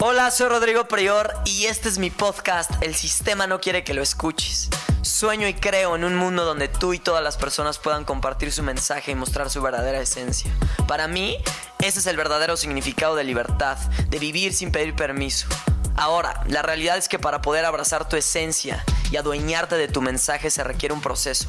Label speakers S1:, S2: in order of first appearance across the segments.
S1: Hola, soy Rodrigo Prior y este es mi podcast El sistema no quiere que lo escuches. Sueño y creo en un mundo donde tú y todas las personas puedan compartir su mensaje y mostrar su verdadera esencia. Para mí, ese es el verdadero significado de libertad, de vivir sin pedir permiso. Ahora, la realidad es que para poder abrazar tu esencia y adueñarte de tu mensaje se requiere un proceso.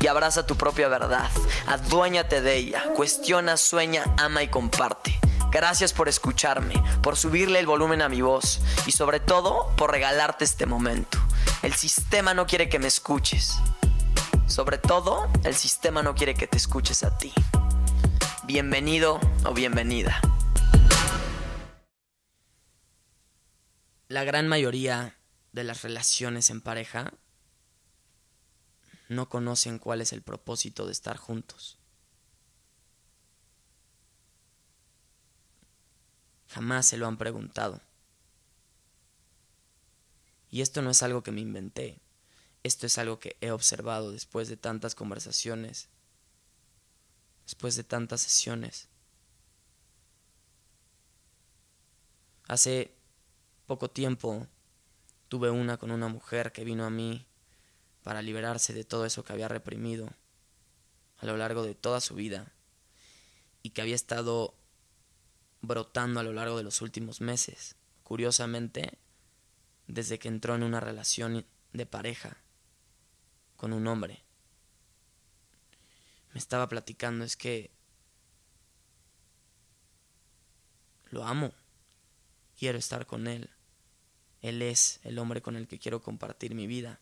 S1: y abraza tu propia verdad. Aduéñate de ella. Cuestiona, sueña, ama y comparte. Gracias por escucharme, por subirle el volumen a mi voz y sobre todo por regalarte este momento. El sistema no quiere que me escuches. Sobre todo, el sistema no quiere que te escuches a ti. Bienvenido o bienvenida. La gran mayoría de las relaciones en pareja no conocen cuál es el propósito de estar juntos. Jamás se lo han preguntado. Y esto no es algo que me inventé, esto es algo que he observado después de tantas conversaciones, después de tantas sesiones. Hace poco tiempo tuve una con una mujer que vino a mí para liberarse de todo eso que había reprimido a lo largo de toda su vida y que había estado brotando a lo largo de los últimos meses. Curiosamente, desde que entró en una relación de pareja con un hombre. Me estaba platicando, es que lo amo, quiero estar con él. Él es el hombre con el que quiero compartir mi vida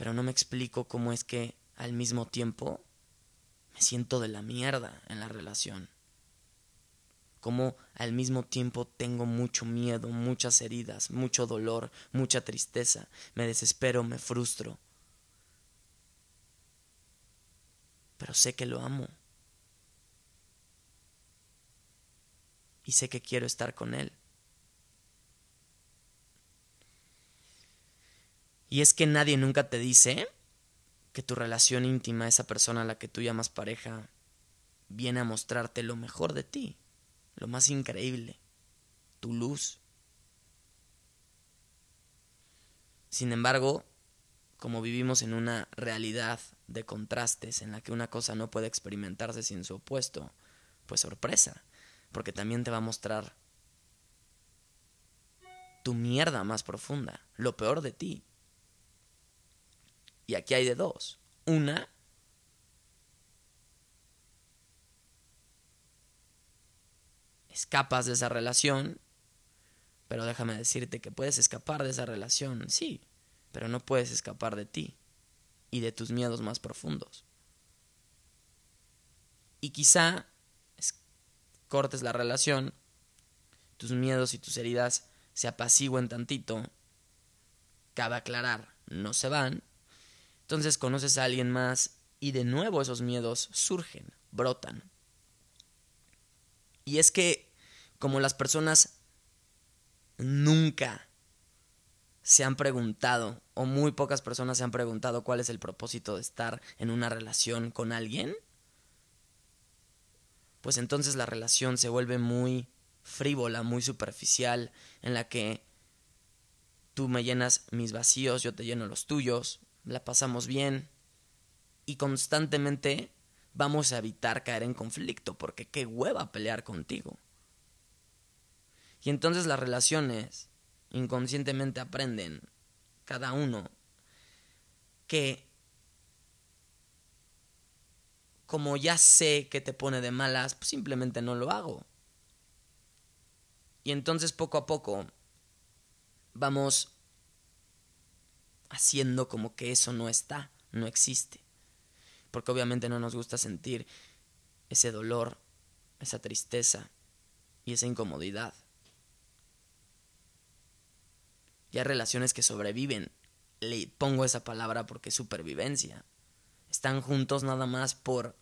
S1: pero no me explico cómo es que al mismo tiempo me siento de la mierda en la relación. Cómo al mismo tiempo tengo mucho miedo, muchas heridas, mucho dolor, mucha tristeza, me desespero, me frustro. Pero sé que lo amo. Y sé que quiero estar con él. Y es que nadie nunca te dice que tu relación íntima, esa persona a la que tú llamas pareja, viene a mostrarte lo mejor de ti, lo más increíble, tu luz. Sin embargo, como vivimos en una realidad de contrastes en la que una cosa no puede experimentarse sin su opuesto, pues sorpresa, porque también te va a mostrar tu mierda más profunda, lo peor de ti. Y aquí hay de dos. Una, escapas de esa relación, pero déjame decirte que puedes escapar de esa relación, sí, pero no puedes escapar de ti y de tus miedos más profundos. Y quizá cortes la relación, tus miedos y tus heridas se apacigüen tantito, cabe aclarar, no se van, entonces conoces a alguien más y de nuevo esos miedos surgen, brotan. Y es que como las personas nunca se han preguntado, o muy pocas personas se han preguntado cuál es el propósito de estar en una relación con alguien, pues entonces la relación se vuelve muy frívola, muy superficial, en la que tú me llenas mis vacíos, yo te lleno los tuyos, la pasamos bien y constantemente vamos a evitar caer en conflicto porque qué hueva pelear contigo. Y entonces las relaciones inconscientemente aprenden cada uno que como ya sé que te pone de malas, pues simplemente no lo hago. Y entonces poco a poco vamos haciendo como que eso no está, no existe. Porque obviamente no nos gusta sentir ese dolor, esa tristeza y esa incomodidad. Y hay relaciones que sobreviven le pongo esa palabra porque es supervivencia. Están juntos nada más por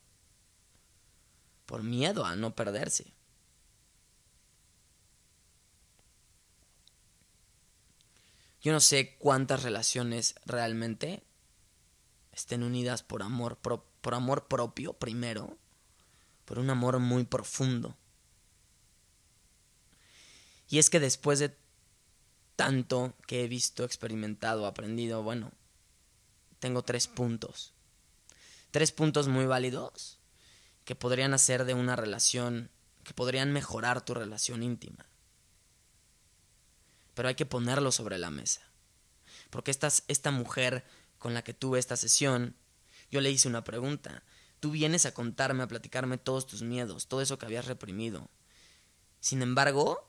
S1: por miedo a no perderse. Yo no sé cuántas relaciones realmente estén unidas por amor, por amor propio primero, por un amor muy profundo. Y es que después de tanto que he visto, experimentado, aprendido, bueno, tengo tres puntos. Tres puntos muy válidos que podrían hacer de una relación, que podrían mejorar tu relación íntima pero hay que ponerlo sobre la mesa. Porque esta, esta mujer con la que tuve esta sesión, yo le hice una pregunta. Tú vienes a contarme, a platicarme todos tus miedos, todo eso que habías reprimido. Sin embargo,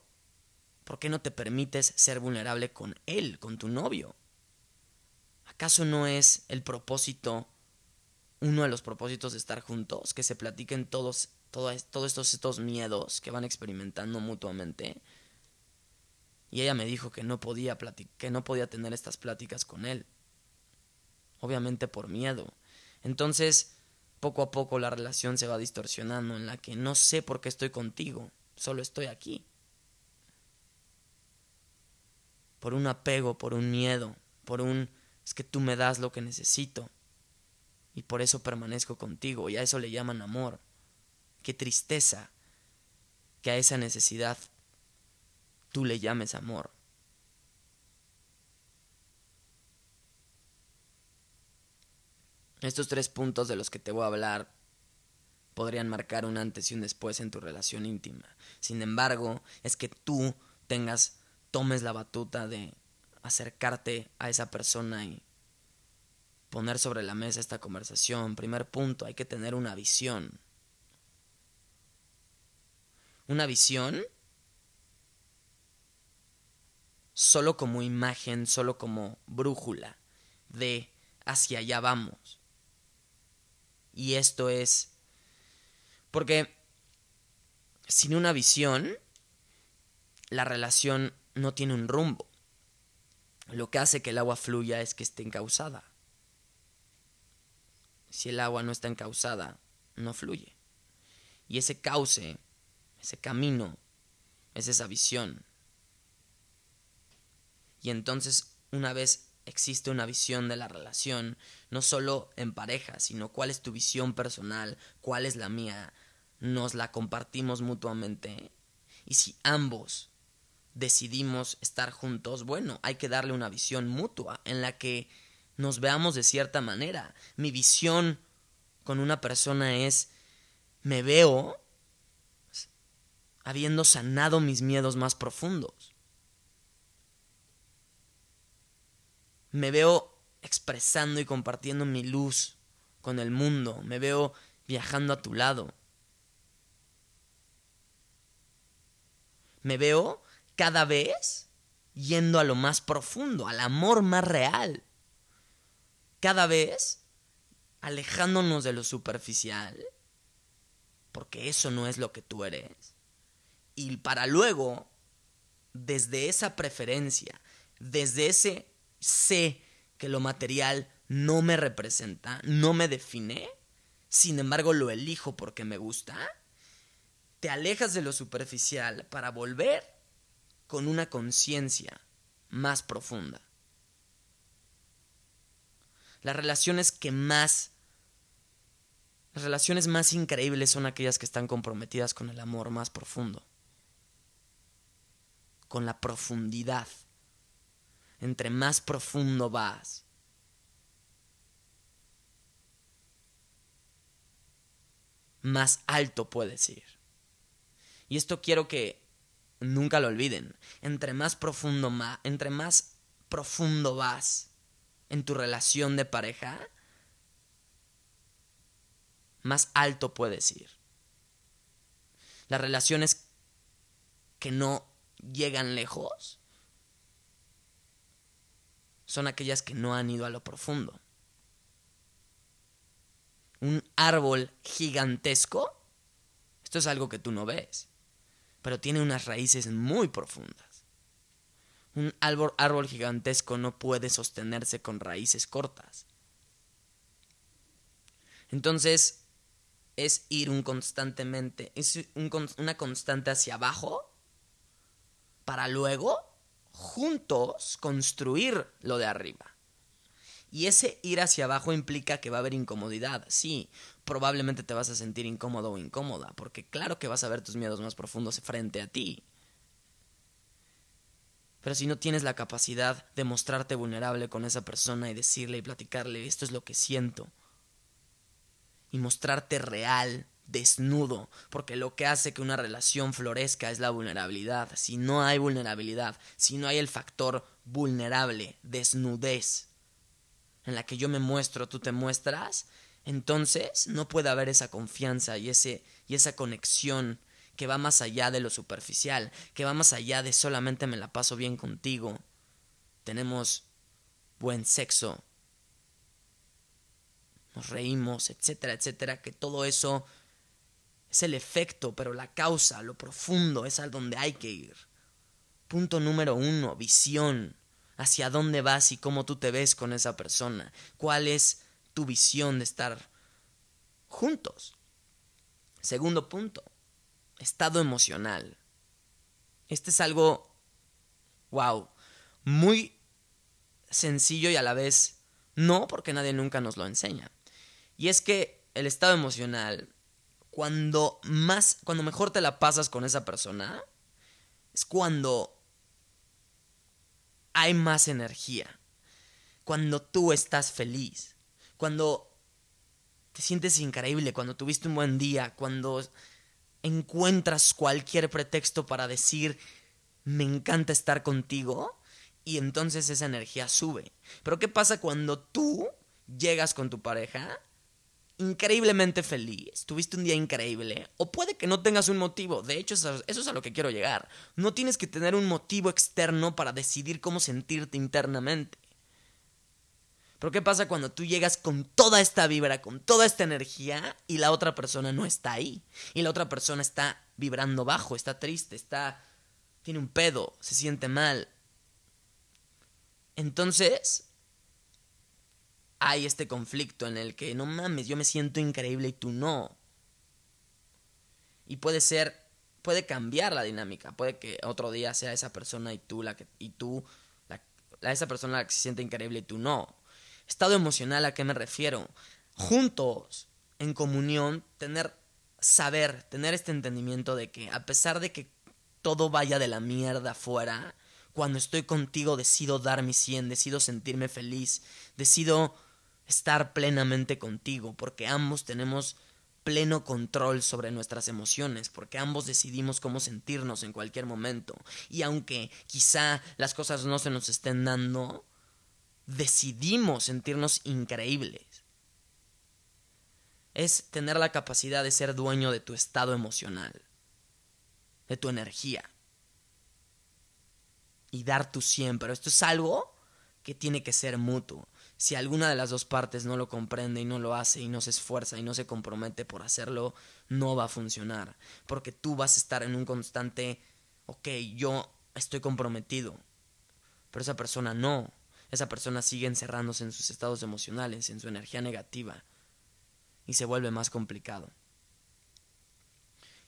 S1: ¿por qué no te permites ser vulnerable con él, con tu novio? ¿Acaso no es el propósito, uno de los propósitos de estar juntos, que se platiquen todos, todos, todos estos, estos miedos que van experimentando mutuamente? Y ella me dijo que no podía que no podía tener estas pláticas con él. Obviamente por miedo. Entonces, poco a poco la relación se va distorsionando en la que no sé por qué estoy contigo, solo estoy aquí. Por un apego, por un miedo, por un es que tú me das lo que necesito y por eso permanezco contigo y a eso le llaman amor. Qué tristeza que a esa necesidad tú le llames amor. Estos tres puntos de los que te voy a hablar podrían marcar un antes y un después en tu relación íntima. Sin embargo, es que tú tengas, tomes la batuta de acercarte a esa persona y poner sobre la mesa esta conversación. Primer punto, hay que tener una visión. Una visión solo como imagen, solo como brújula de hacia allá vamos. Y esto es porque sin una visión, la relación no tiene un rumbo. Lo que hace que el agua fluya es que esté encausada. Si el agua no está encausada, no fluye. Y ese cauce, ese camino, es esa visión. Y entonces, una vez existe una visión de la relación, no solo en pareja, sino cuál es tu visión personal, cuál es la mía, nos la compartimos mutuamente. Y si ambos decidimos estar juntos, bueno, hay que darle una visión mutua en la que nos veamos de cierta manera. Mi visión con una persona es, me veo habiendo sanado mis miedos más profundos. Me veo expresando y compartiendo mi luz con el mundo, me veo viajando a tu lado. Me veo cada vez yendo a lo más profundo, al amor más real. Cada vez alejándonos de lo superficial, porque eso no es lo que tú eres. Y para luego, desde esa preferencia, desde ese sé que lo material no me representa, no me define, sin embargo lo elijo porque me gusta, te alejas de lo superficial para volver con una conciencia más profunda. Las relaciones que más... Las relaciones más increíbles son aquellas que están comprometidas con el amor más profundo. Con la profundidad entre más profundo vas. Más alto puedes ir. Y esto quiero que nunca lo olviden. Entre más profundo, entre más profundo vas en tu relación de pareja, más alto puedes ir. Las relaciones que no llegan lejos son aquellas que no han ido a lo profundo. Un árbol gigantesco, esto es algo que tú no ves, pero tiene unas raíces muy profundas. Un árbol, árbol gigantesco no puede sostenerse con raíces cortas. Entonces, es ir un constantemente, es una constante hacia abajo para luego, juntos, construir lo de arriba. Y ese ir hacia abajo implica que va a haber incomodidad. Sí, probablemente te vas a sentir incómodo o incómoda, porque claro que vas a ver tus miedos más profundos frente a ti. Pero si no tienes la capacidad de mostrarte vulnerable con esa persona y decirle y platicarle, esto es lo que siento, y mostrarte real, desnudo, porque lo que hace que una relación florezca es la vulnerabilidad. Si no hay vulnerabilidad, si no hay el factor vulnerable, desnudez, en la que yo me muestro, tú te muestras, entonces no puede haber esa confianza y, ese, y esa conexión que va más allá de lo superficial, que va más allá de solamente me la paso bien contigo. Tenemos buen sexo, nos reímos, etcétera, etcétera, que todo eso es el efecto, pero la causa, lo profundo, es a donde hay que ir. Punto número uno, visión hacia dónde vas y cómo tú te ves con esa persona, cuál es tu visión de estar juntos. Segundo punto, estado emocional. Este es algo, wow, muy sencillo y a la vez no, porque nadie nunca nos lo enseña. Y es que el estado emocional, cuando más, cuando mejor te la pasas con esa persona, es cuando hay más energía. Cuando tú estás feliz. Cuando te sientes increíble, cuando tuviste un buen día, cuando encuentras cualquier pretexto para decir, me encanta estar contigo, y entonces esa energía sube. Pero ¿qué pasa cuando tú llegas con tu pareja increíblemente feliz, tuviste un día increíble, o puede que no tengas un motivo, de hecho eso, es a lo que quiero llegar, no tienes que tener un motivo externo para decidir cómo sentirte internamente. Pero ¿qué pasa cuando tú llegas con toda esta vibra, con toda esta energía y la otra persona no está ahí? Y la otra persona está vibrando bajo, está triste, está tiene un pedo, se siente mal. Entonces, hay este conflicto en el que no mames, yo me siento increíble y tú no. Y puede ser, puede cambiar la dinámica, puede que otro día sea esa persona y tú la que, y tú, la, esa persona la que se siente increíble y tú no. Estado emocional a qué me refiero. Juntos, en comunión, tener, saber, tener este entendimiento de que a pesar de que todo vaya de la mierda afuera, cuando estoy contigo decido dar mi 100, decido sentirme feliz, decido estar plenamente contigo, porque ambos tenemos pleno control sobre nuestras emociones, porque ambos decidimos cómo sentirnos en cualquier momento. Y aunque quizá las cosas no se nos estén dando, decidimos sentirnos increíbles. Es tener la capacidad de ser dueño de tu estado emocional, de tu energía. Y dar tu 100, pero esto es algo que tiene que ser mutuo si alguna de las dos partes no lo comprende y no lo hace y no se esfuerza y no se compromete por hacerlo, no va a funcionar. Porque tú vas a estar en un constante, ok, yo estoy comprometido, pero esa persona no. Esa persona sigue encerrándose en sus estados emocionales, en su energía negativa, y se vuelve más complicado.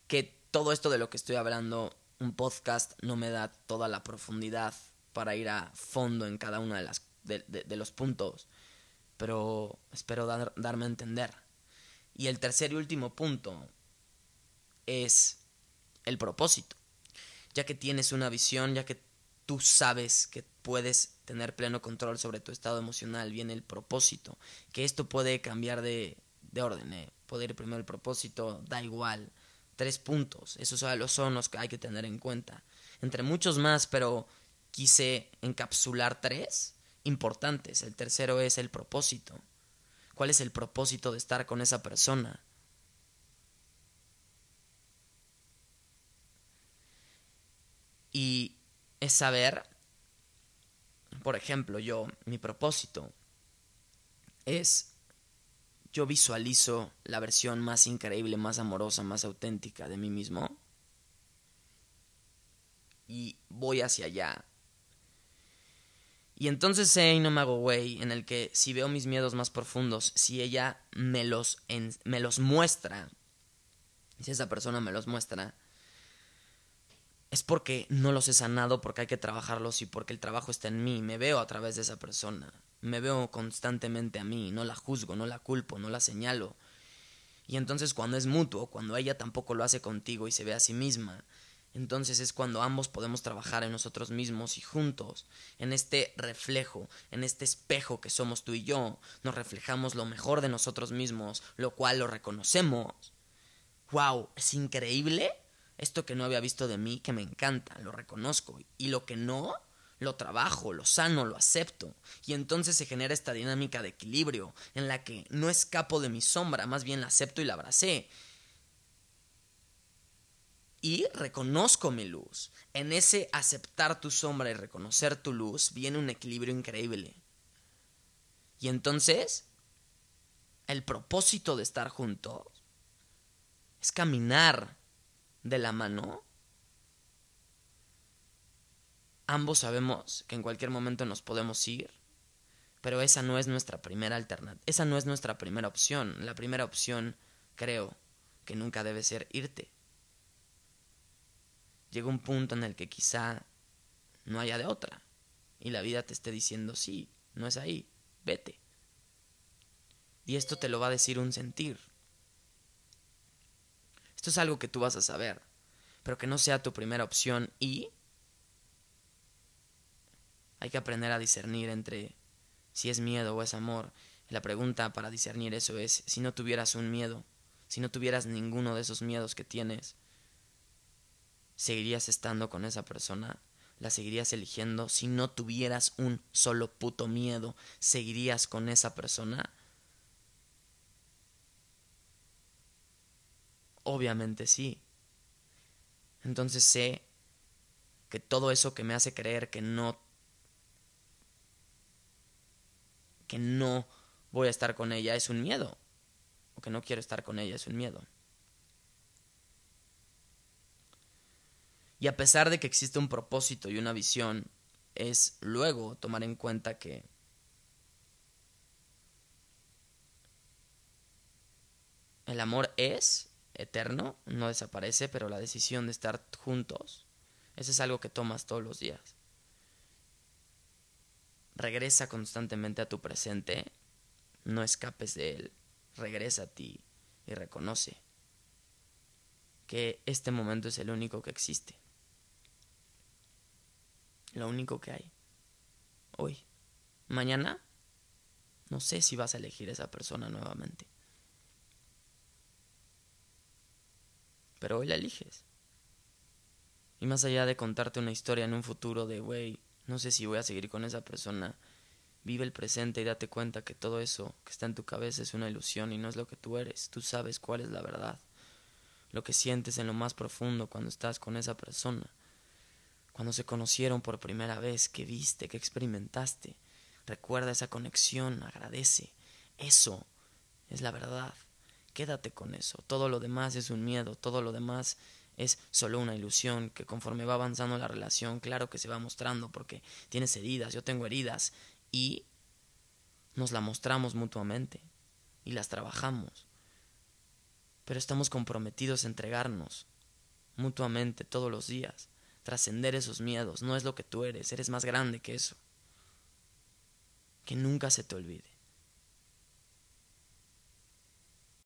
S1: Que todo esto de lo que estoy hablando, un podcast no me da toda la profundidad para ir a fondo en cada una de las de, los puntos, pero espero darme a entender. Y el tercer y último punto es el propósito. Ya que tienes una visión, ya que tú sabes que puedes tener pleno control sobre tu estado emocional, viene el propósito. Que esto puede cambiar de, de orden. ¿eh? Ir primero el propósito, da igual. Tres puntos, esos son los que hay que tener en cuenta. Entre muchos más, pero quise encapsular tres importantes. El tercero es el propósito. ¿Cuál es el propósito de estar con esa persona? Y es saber, por ejemplo, yo, mi propósito es, yo visualizo la versión más increíble, más amorosa, más auténtica de mí mismo. Y voy hacia allá Y entonces sé no me hago güey, en el que si veo mis miedos más profundos, si ella me los, me los muestra, si esa persona me los muestra, es porque no los he sanado, porque hay que trabajarlos y porque el trabajo está en mí. Me veo a través de esa persona. Me veo constantemente a mí. No la juzgo, no la culpo, no la señalo. Y entonces cuando es mutuo, cuando ella tampoco lo hace contigo y se ve a sí misma, entonces es cuando ambos podemos trabajar en nosotros mismos y juntos, en este reflejo, en este espejo que somos tú y yo, nos reflejamos lo mejor de nosotros mismos, lo cual lo reconocemos. ¡Wow! Es increíble esto que no había visto de mí, que me encanta, lo reconozco. Y lo que no, lo trabajo, lo sano, lo acepto. Y entonces se genera esta dinámica de equilibrio, en la que no escapo de mi sombra, más bien la acepto y la abracé. Y reconozco mi luz. En ese aceptar tu sombra y reconocer tu luz viene un equilibrio increíble. Y entonces, el propósito de estar juntos es caminar de la mano, ambos sabemos que en cualquier momento nos podemos ir, pero esa no es nuestra primera alternativa, esa no es nuestra primera opción. La primera opción, creo, que nunca debe ser irte. Llega un punto en el que quizá no haya de otra y la vida te esté diciendo, sí, no es ahí, vete. Y esto te lo va a decir un sentir. Esto es algo que tú vas a saber, pero que no sea tu primera opción y hay que aprender a discernir entre si es miedo o es amor. la pregunta para discernir eso es, si no tuvieras un miedo, si no tuvieras ninguno de esos miedos que tienes, ¿seguirías estando con esa persona? ¿La seguirías eligiendo? Si no tuvieras un solo puto miedo, ¿seguirías con esa persona? Obviamente sí. Entonces sé que todo eso que me hace creer que no que no voy a estar con ella es un miedo o que no quiero estar con ella es un miedo. Y a pesar de que existe un propósito y una visión, es luego tomar en cuenta que el amor es eterno, no desaparece, pero la decisión de estar juntos, eso es algo que tomas todos los días. Regresa constantemente a tu presente, no escapes de él, regresa a ti y reconoce que este momento es el único que existe. Lo único que hay. Hoy. Mañana, no sé si vas a elegir a esa persona nuevamente. pero hoy la eliges. Y más allá de contarte una historia en un futuro de, güey, no sé si voy a seguir con esa persona, vive el presente y date cuenta que todo eso que está en tu cabeza es una ilusión y no es lo que tú eres. Tú sabes cuál es la verdad. Lo que sientes en lo más profundo cuando estás con esa persona. Cuando se conocieron por primera vez, que viste, que experimentaste. Recuerda esa conexión, agradece. Eso es la verdad. Quédate con eso. Todo lo demás es un miedo, todo lo demás es solo una ilusión que conforme va avanzando la relación, claro que se va mostrando porque tienes heridas, yo tengo heridas y nos la mostramos mutuamente y las trabajamos. Pero estamos comprometidos a entregarnos mutuamente todos los días, trascender esos miedos, no es lo que tú eres, eres más grande que eso. Que nunca se te olvide